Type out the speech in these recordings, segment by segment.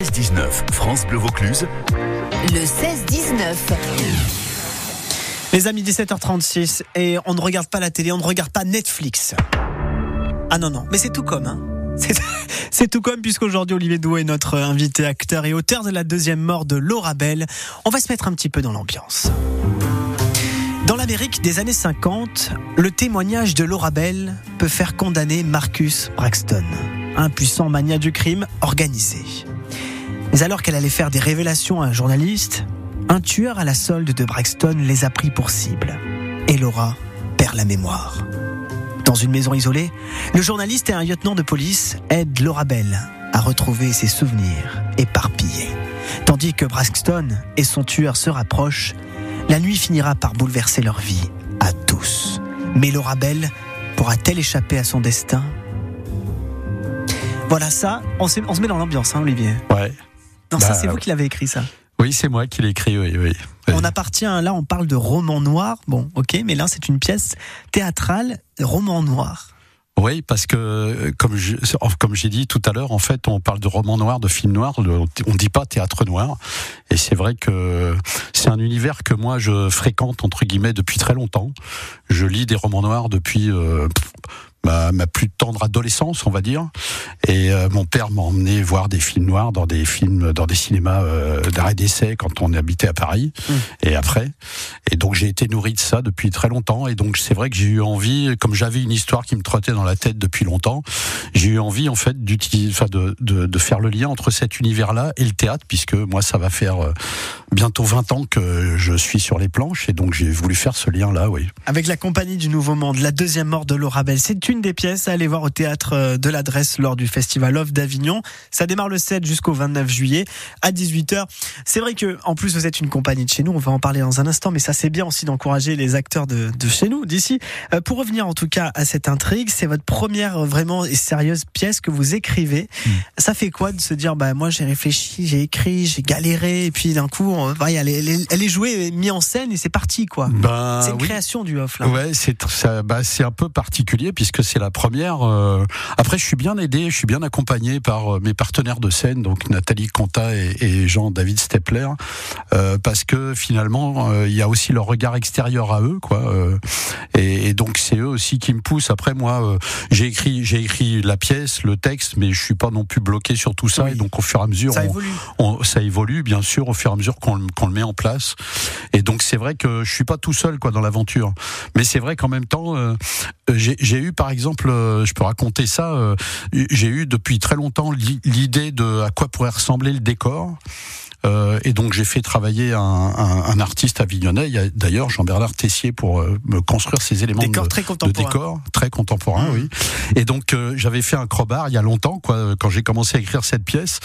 16-19, France Bleu Vaucluse. Le 16-19. Les amis, 17h36, et on ne regarde pas la télé, on ne regarde pas Netflix. Ah non, non, mais c'est tout comme, hein. C'est- C'est tout comme puisqu'aujourd'hui Olivier Doué est notre invité acteur et auteur de la deuxième mort de Laura Bell. On va se mettre un petit peu dans l'ambiance. Dans l'Amérique des années 50, le témoignage de Laura Bell peut faire condamner Marcus Braxton, un puissant mania du crime organisé. Mais alors qu'elle allait faire des révélations à un journaliste, un tueur à la solde de Braxton les a pris pour cible. Et Laura perd la mémoire. Dans une maison isolée, le journaliste et un lieutenant de police aident Laura Bell à retrouver ses souvenirs éparpillés. Tandis que Braxton et son tueur se rapprochent, la nuit finira par bouleverser leur vie à tous. Mais Laura Bell pourra-t-elle échapper à son destin? Voilà ça, on, se met dans l'ambiance, hein, Olivier. Ouais. Non, ça Bah, c'est vous qui l'avez écrit ça. Oui, c'est moi qui l'ai écrit, oui, oui. On appartient, là on parle de roman noir, bon ok, mais là c'est une pièce théâtrale, roman noir. Oui, parce que comme je, comme j'ai dit tout à l'heure, en fait, on parle de roman noir, de film noir, on dit pas théâtre noir. Et c'est vrai que c'est un univers que moi je fréquente entre guillemets depuis très longtemps. Je lis des romans noirs depuis euh, ma, ma plus tendre adolescence, on va dire. Et euh, mon père m'a emmené voir des films noirs dans des films, dans des cinémas euh, d'arrêt d'essai quand on habitait à Paris et après. Et donc j'ai été nourri de ça depuis très longtemps. Et donc c'est vrai que j'ai eu envie, comme j'avais une histoire qui me trottait dans la tête depuis longtemps, j'ai eu envie en fait d'utiliser, enfin de, de, de faire le lien entre cet univers-là et le théâtre, puisque moi ça va faire euh, bientôt 20 ans que je suis sur les planches, et donc j'ai voulu faire ce lien-là, oui. Avec la compagnie du Nouveau Monde, la deuxième mort de Laura Bell, c'est une des pièces à aller voir au théâtre euh, de l'adresse lors du Festival Off d'Avignon. Ça démarre le 7 jusqu'au 29 juillet à 18h. C'est vrai que, en plus, vous êtes une compagnie de chez nous, on va en parler dans un instant, mais ça c'est bien aussi d'encourager les acteurs de, de chez nous, d'ici. Euh, pour revenir en tout cas à cette intrigue, c'est votre première euh, vraiment et sérieuse pièce que vous écrivez. Ça fait quoi de se dire, bah moi j'ai réfléchi, j'ai écrit, j'ai galéré, et puis d'un coup, bah, elle, est, elle jouée, mise en scène et c'est parti quoi. Ben, c'est une oui. création du off là. Ouais, c'est bah, c'est un peu particulier puisque c'est la première. euh, Après, je suis bien aidé, je suis bien accompagné par euh, mes partenaires de scène, donc Nathalie Conta et, et Jean-David Stepler, euh, parce que finalement, euh, il y a aussi leur regard extérieur à eux, quoi. et, et donc c'est eux aussi qui me poussent. Après, moi, j'ai écrit, j'ai écrit la pièce, le texte, mais je suis pas non plus bloqué sur tout ça. Oui. Et donc au fur et à mesure, Ça on- évolue. on- ça évolue bien sûr au fur et à mesure qu'on qu'on le met en place. Et donc c'est vrai que je suis pas tout seul quoi dans l'aventure. Mais c'est vrai qu'en même temps, euh, j'ai j'ai eu par exemple, euh, je peux raconter ça, euh, j'ai eu depuis très longtemps l'i- l'idée de à quoi pourrait ressembler le décor. Euh, et donc j'ai fait travailler un, un, un artiste avignonnais, il y a d'ailleurs Jean-Bernard Tessier pour euh, me construire ces éléments Décor de, très de décor très contemporain, Mmh. oui. Et donc euh, j'avais fait un crowbar il y a longtemps, quoi, quand j'ai commencé à écrire cette pièce.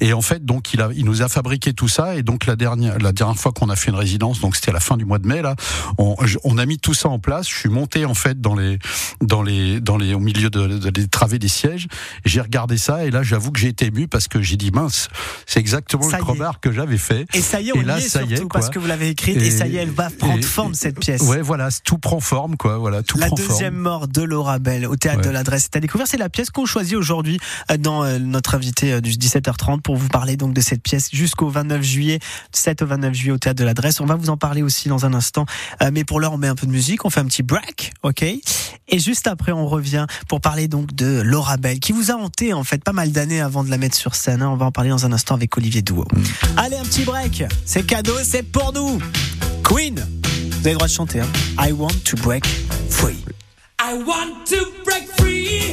Et en fait, donc il a, il nous a fabriqué tout ça. Et donc la dernière, la dernière fois qu'on a fait une résidence, donc c'était à la fin du mois de mai là, on, on a mis tout ça en place. Je suis monté en fait dans les, dans les, dans les, au milieu de, de- des travées des sièges. J'ai regardé ça et là, j'avoue que j'ai été ému parce que j'ai dit mince, c'est exactement Ça le crowbar que j'avais fait. Et ça y est, Et on là, y est ça y est, parce que vous l'avez écrite et, ça y est, elle va prendre et- forme cette pièce. Ouais, voilà, tout prend forme, quoi. Voilà, tout La prend deuxième forme. mort de Laura Bell au théâtre Ouais. de l'adresse est à découvrir. C'est la pièce qu'on choisit aujourd'hui euh, dans euh, notre invité euh, du 17h30 pour vous parler donc de cette pièce jusqu'au 29 juillet, 7 au 29 juillet au théâtre de l'adresse. On va vous en parler aussi dans un instant. Mais pour l'heure, on met un peu de musique, on fait un petit break, ok? Et juste après, on revient pour parler donc de Laura Bell qui vous a hanté en fait pas mal d'années avant de la mettre sur scène. hein. On va en parler dans un instant avec Olivier Douot. Allez, un petit break. C'est cadeau, c'est pour nous. Queen, vous avez le droit de chanter. Hein. I want to break free. I want to break free.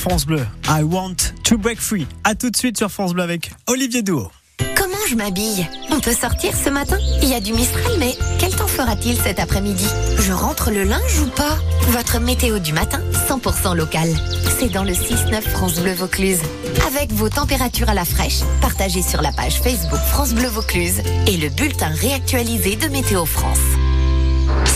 France Bleu. I want to break free. À tout de suite sur France Bleu avec Olivier Duo. Comment je m'habille? On peut sortir ce matin? Il y a du Mistral, mais quel temps fera-t-il cet après-midi? Je rentre le linge ou pas? Votre météo du matin, 100% local. C'est dans le 6-9 France Bleu Vaucluse. Avec vos températures à la fraîche, partagées sur la page Facebook France Bleu Vaucluse et le bulletin réactualisé de Météo France.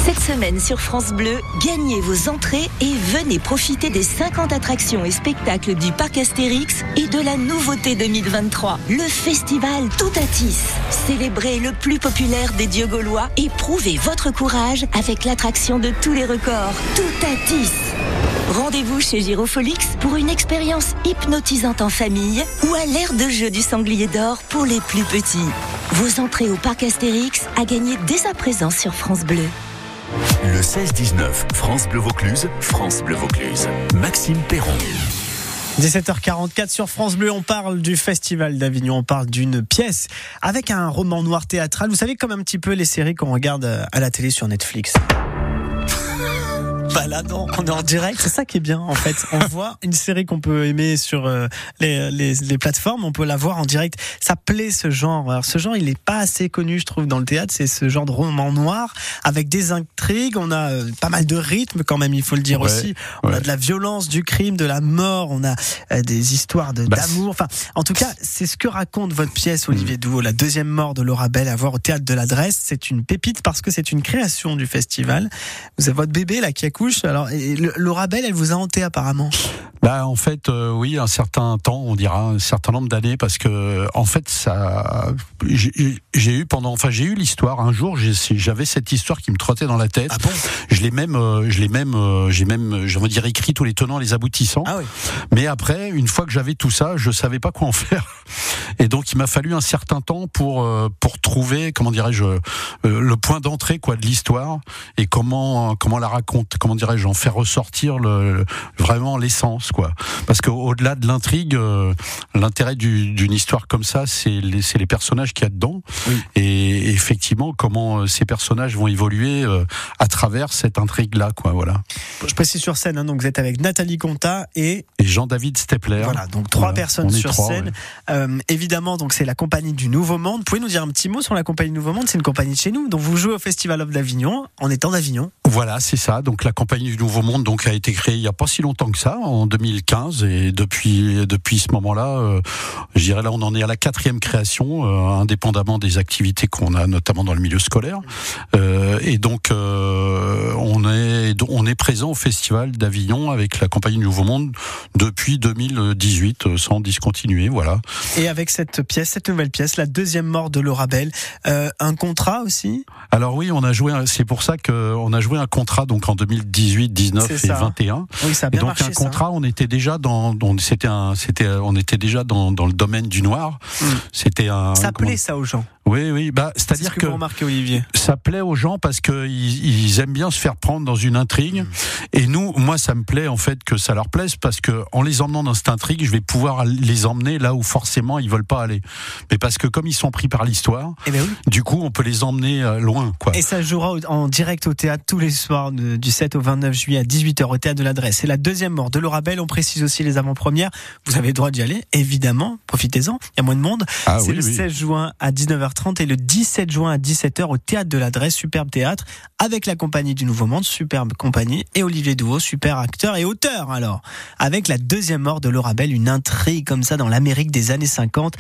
Cette semaine sur France Bleu, gagnez vos entrées et venez profiter des 50 attractions et spectacles du parc Astérix et de la nouveauté 2023, le festival Toutatis. Célébrez le plus populaire des dieux gaulois et prouvez votre courage avec l'attraction de tous les records, Toutatis. Rendez-vous chez Girofolix pour une expérience hypnotisante en famille ou à l'ère de jeu du sanglier d'or pour les plus petits. Vos entrées au parc Astérix à gagner dès à présent sur France Bleu. Le 16-19, France Bleu Vaucluse, France Bleu Vaucluse. Maxime Perron. 17h44 sur France Bleu, on parle du Festival d'Avignon, on parle d'une pièce avec un roman noir théâtral. Vous savez comme un petit peu les séries qu'on regarde euh, à la télé sur Netflix. Bah là non, on est en direct, c'est ça qui est bien en fait. On voit une série qu'on peut aimer sur euh, les, les, les plateformes, on peut la voir en direct. Ça plaît ce genre. Alors ce genre, il est pas assez connu, je trouve, dans le théâtre. C'est ce genre de roman noir avec des intrigues. On a euh, pas mal de rythme quand même, il faut le dire Ouais, aussi. On a de la violence, du crime, de la mort. On a euh, des histoires de Bah, d'amour. Enfin, en tout cas, c'est ce que raconte votre pièce, Olivier Douveau, la deuxième mort de Laura Bell à voir au théâtre de l'Adresse. C'est une pépite parce que c'est une création du festival. Vous avez votre bébé là qui Alors, le- Laura Bell, elle vous a hanté apparemment. Bah en fait euh, oui un certain temps on dira un certain nombre d'années parce que en fait ça j'ai eu pendant enfin j'ai eu l'histoire. Un jour j'avais cette histoire qui me trottait dans la tête. Ah bon? Je l'ai même euh, je l'ai même euh, j'ai même je veux dire écrit tous les tenants les aboutissants. Ah oui. mais après une fois que j'avais tout ça je savais pas quoi en faire. Et donc il m'a fallu un certain temps pour pour trouver comment dirais-je le point d'entrée quoi de l'histoire et comment comment la raconte comment dirais-je en faire ressortir le vraiment l'essence quoi parce que au-delà de l'intrigue euh, l'intérêt du- d'une histoire comme ça c'est les les personnages qu'il y a dedans Oui. et effectivement comment euh, ces personnages vont évoluer euh, à travers cette intrigue là quoi voilà Je précise sur scène, hein, donc vous êtes avec Nathalie Conta et et Jean-David Stepler voilà, donc trois Voilà, personnes sur trois, scène. ouais. Euh, évidemment, donc c'est la compagnie du Nouveau Monde. Vous pouvez nous dire un petit mot sur la compagnie du Nouveau Monde? C'est une compagnie de chez nous, donc vous jouez au Festival of d'Avignon en étant d'Avignon. Voilà, c'est ça. Donc la compagnie du Nouveau Monde donc a été créée il y a pas si longtemps que ça, en 2015, et depuis depuis ce moment-là, euh, je dirais là on en est à la quatrième création, euh, indépendamment des activités qu'on a notamment dans le milieu scolaire. Euh, et donc euh, on est on est présent au Festival d'Avignon avec la compagnie du Nouveau Monde depuis 2018, euh, sans discontinuer. Voilà. Et avec cette pièce, cette nouvelle pièce, la deuxième mort de Laura Bell, euh, un contrat aussi? Alors oui, on a joué. C'est pour ça que on a joué un contrat donc en 2018, 19 C'est et ça. 21. Oui, ça a Et donc marché. un ça. contrat, on était déjà dans, dans- c'était un, c'était, on était déjà dans, dans le domaine du noir. Mm. C'était un. Ça comment- plaît ça aux gens. Oui, oui. Bah, C'est ce c'est-à-dire que, que vous remarquez, Olivier. ça plaît aux gens parce que ils, ils aiment bien se faire prendre dans une intrigue. Mm. Et nous, moi, ça me plaît en fait que ça leur plaise parce que en les emmenant dans cette intrigue, je vais pouvoir les emmener là où forcément ils veulent pas aller. Mais parce que comme ils sont pris par l'histoire, Eh ben oui. du coup, on peut les emmener euh, loin, quoi. Et ça jouera en direct au théâtre tous les soirs du 7 au 29 juillet à 18h au théâtre de l'adresse. C'est la deuxième mort de Laura Bell. On précise aussi les avant-premières. Vous avez le droit d'y aller, évidemment. Profitez-en. Il y a moins de monde. Ah C'est oui, le oui. 16 juin à 19h30. 16h30 et le 17 juin à 17h au théâtre de l'Adresse, superbe théâtre, avec la compagnie du Nouveau Monde, superbe compagnie, et Olivier Douveau, super acteur et auteur alors, avec la deuxième mort de Laura Bell, une intrigue comme ça dans l'Amérique des années 50,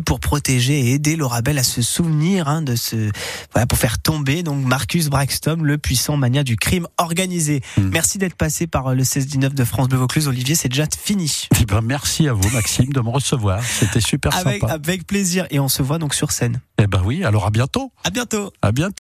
pour protéger et aider Laura Bell à se souvenir hein, de ce, voilà, pour faire tomber donc Marcus Braxton, le puissant mania du crime organisé. Mm. Merci d'être passé par euh, le 16-19 de France Bleu Vaucluse. Olivier, c'est déjà fini. Eh ben, merci à vous, Maxime, de me recevoir. C'était super Avec, sympa. avec plaisir. Et on se voit donc sur scène. Eh ben oui, alors à bientôt. À bientôt. À bientôt.